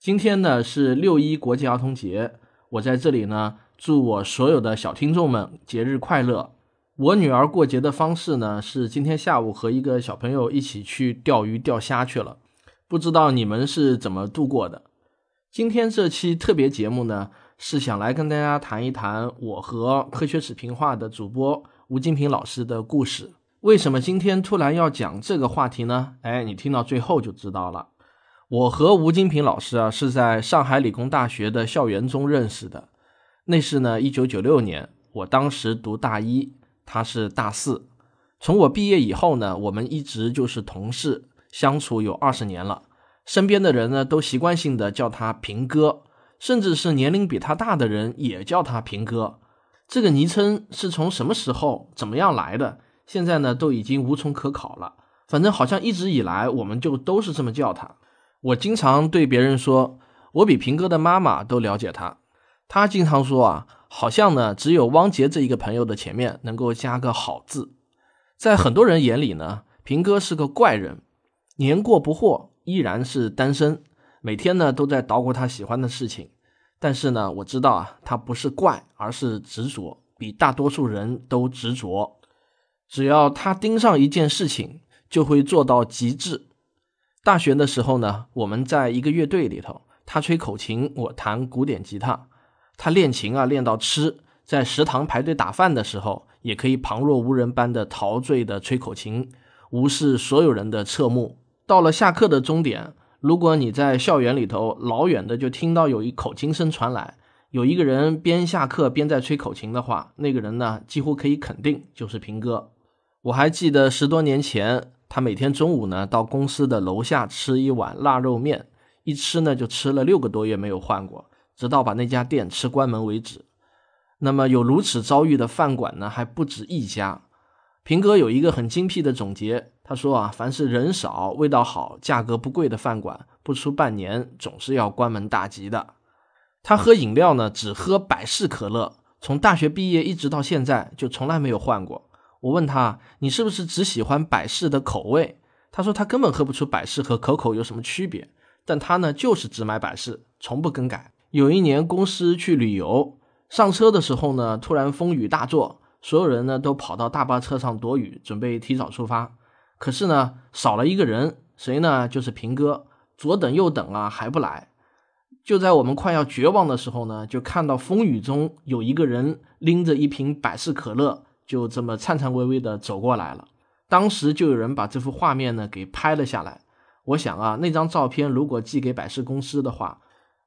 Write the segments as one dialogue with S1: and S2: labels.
S1: 今天呢是六一国际儿童节，我在这里呢祝我所有的小听众们节日快乐。我女儿过节的方式呢是今天下午和一个小朋友一起去钓鱼钓虾去了，不知道你们是怎么度过的？今天这期特别节目呢是想来跟大家谈一谈我和科学史评话的主播吴金平老师的故事。为什么今天突然要讲这个话题呢？哎，你听到最后就知道了。我和吴金平老师啊是在上海理工大学的校园中认识的，那是呢一九九六年，我当时读大一，他是大四。从我毕业以后呢，我们一直就是同事，相处有二十年了。身边的人呢都习惯性的叫他平哥，甚至是年龄比他大的人也叫他平哥。这个昵称是从什么时候怎么样来的？现在呢都已经无从可考了。反正好像一直以来我们就都是这么叫他。我经常对别人说，我比平哥的妈妈都了解他。他经常说啊，好像呢，只有汪杰这一个朋友的前面能够加个好字。在很多人眼里呢，平哥是个怪人，年过不惑，依然是单身，每天呢都在捣鼓他喜欢的事情。但是呢，我知道啊，他不是怪，而是执着，比大多数人都执着。只要他盯上一件事情，就会做到极致。大学的时候呢，我们在一个乐队里头，他吹口琴，我弹古典吉他。他练琴啊，练到痴，在食堂排队打饭的时候，也可以旁若无人般的陶醉的吹口琴，无视所有人的侧目。到了下课的终点，如果你在校园里头老远的就听到有一口琴声传来，有一个人边下课边在吹口琴的话，那个人呢，几乎可以肯定就是平哥。我还记得十多年前。他每天中午呢，到公司的楼下吃一碗腊肉面，一吃呢就吃了六个多月没有换过，直到把那家店吃关门为止。那么有如此遭遇的饭馆呢，还不止一家。平哥有一个很精辟的总结，他说啊，凡是人少、味道好、价格不贵的饭馆，不出半年总是要关门大吉的。他喝饮料呢，只喝百事可乐，从大学毕业一直到现在，就从来没有换过。我问他：“你是不是只喜欢百事的口味？”他说：“他根本喝不出百事和可口有什么区别，但他呢就是只买百事，从不更改。”有一年公司去旅游，上车的时候呢，突然风雨大作，所有人呢都跑到大巴车上躲雨，准备提早出发。可是呢，少了一个人，谁呢？就是平哥。左等右等啊，还不来。就在我们快要绝望的时候呢，就看到风雨中有一个人拎着一瓶百事可乐。就这么颤颤巍巍的走过来了，当时就有人把这幅画面呢给拍了下来。我想啊，那张照片如果寄给百事公司的话，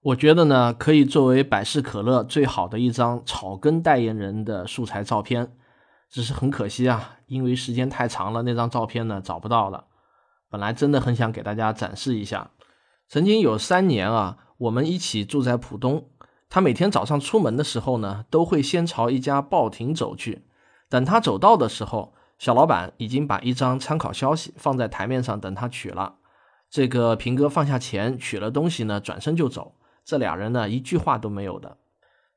S1: 我觉得呢可以作为百事可乐最好的一张草根代言人的素材照片。只是很可惜啊，因为时间太长了，那张照片呢找不到了。本来真的很想给大家展示一下。曾经有三年啊，我们一起住在浦东，他每天早上出门的时候呢，都会先朝一家报亭走去。等他走到的时候，小老板已经把一张参考消息放在台面上等他取了。这个平哥放下钱取了东西呢，转身就走。这俩人呢，一句话都没有的。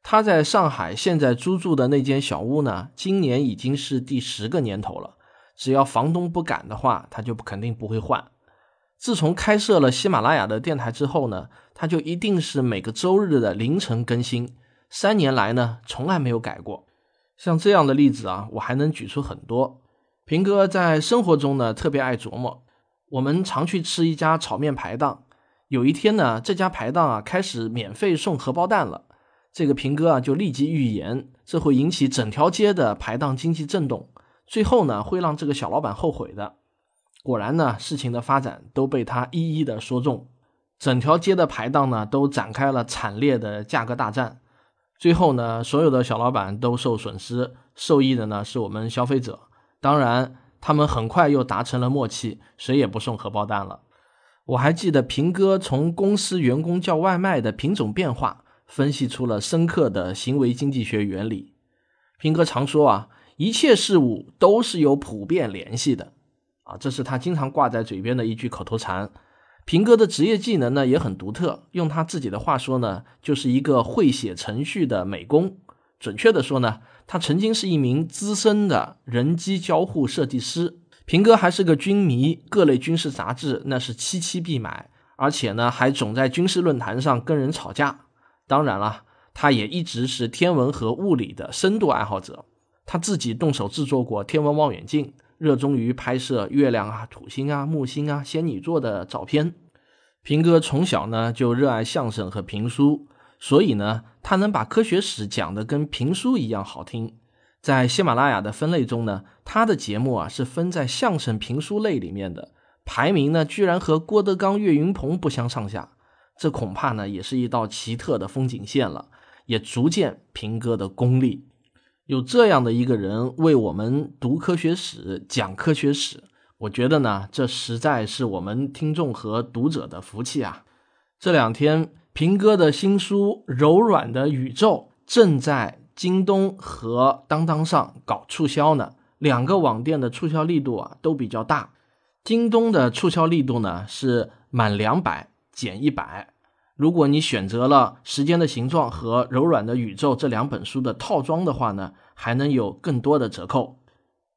S1: 他在上海现在租住的那间小屋呢，今年已经是第十个年头了。只要房东不赶的话，他就肯定不会换。自从开设了喜马拉雅的电台之后呢，他就一定是每个周日的凌晨更新。三年来呢，从来没有改过。像这样的例子啊，我还能举出很多。平哥在生活中呢，特别爱琢磨。我们常去吃一家炒面排档，有一天呢，这家排档啊开始免费送荷包蛋了。这个平哥啊就立即预言，这会引起整条街的排档经济震动，最后呢会让这个小老板后悔的。果然呢，事情的发展都被他一一的说中，整条街的排档呢都展开了惨烈的价格大战。最后呢，所有的小老板都受损失，受益的呢是我们消费者。当然，他们很快又达成了默契，谁也不送荷包蛋了。我还记得平哥从公司员工叫外卖的品种变化，分析出了深刻的行为经济学原理。平哥常说啊，一切事物都是有普遍联系的，啊，这是他经常挂在嘴边的一句口头禅。平哥的职业技能呢也很独特，用他自己的话说呢，就是一个会写程序的美工。准确的说呢，他曾经是一名资深的人机交互设计师。平哥还是个军迷，各类军事杂志那是期期必买，而且呢还总在军事论坛上跟人吵架。当然了，他也一直是天文和物理的深度爱好者，他自己动手制作过天文望远镜，热衷于拍摄月亮啊、土星啊、木星啊、仙女座的照片。平哥从小呢就热爱相声和评书，所以呢他能把科学史讲得跟评书一样好听。在喜马拉雅的分类中呢，他的节目啊是分在相声评书类里面的，排名呢居然和郭德纲、岳云鹏不相上下。这恐怕呢也是一道奇特的风景线了，也足见平哥的功力。有这样的一个人为我们读科学史、讲科学史，我觉得呢这实在是我们听众和读者的福气啊。这两天平哥的新书《柔软的宇宙》正在。京东和当当上搞促销呢，两个网店的促销力度啊都比较大。京东的促销力度呢是满两百减一百，如果你选择了《时间的形状》和《柔软的宇宙》这两本书的套装的话呢，还能有更多的折扣，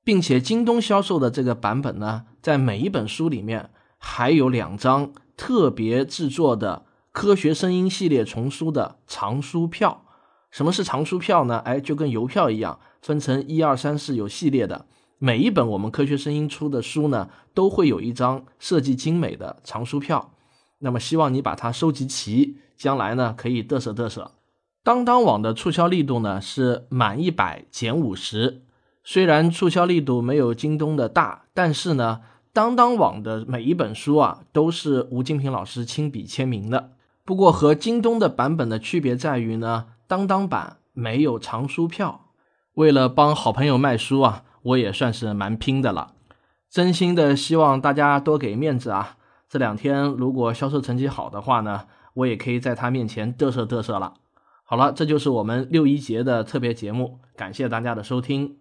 S1: 并且京东销售的这个版本呢，在每一本书里面还有两张特别制作的科学声音系列丛书的藏书票。什么是藏书票呢？哎，就跟邮票一样，分成一二三四有系列的。每一本我们科学声音出的书呢，都会有一张设计精美的藏书票。那么希望你把它收集齐，将来呢可以嘚瑟嘚瑟。当当网的促销力度呢是满一百减五十，虽然促销力度没有京东的大，但是呢，当当网的每一本书啊都是吴金平老师亲笔签名的。不过和京东的版本的区别在于呢。当当版没有藏书票，为了帮好朋友卖书啊，我也算是蛮拼的了。真心的希望大家多给面子啊！这两天如果销售成绩好的话呢，我也可以在他面前嘚瑟嘚瑟了。好了，这就是我们六一节的特别节目，感谢大家的收听。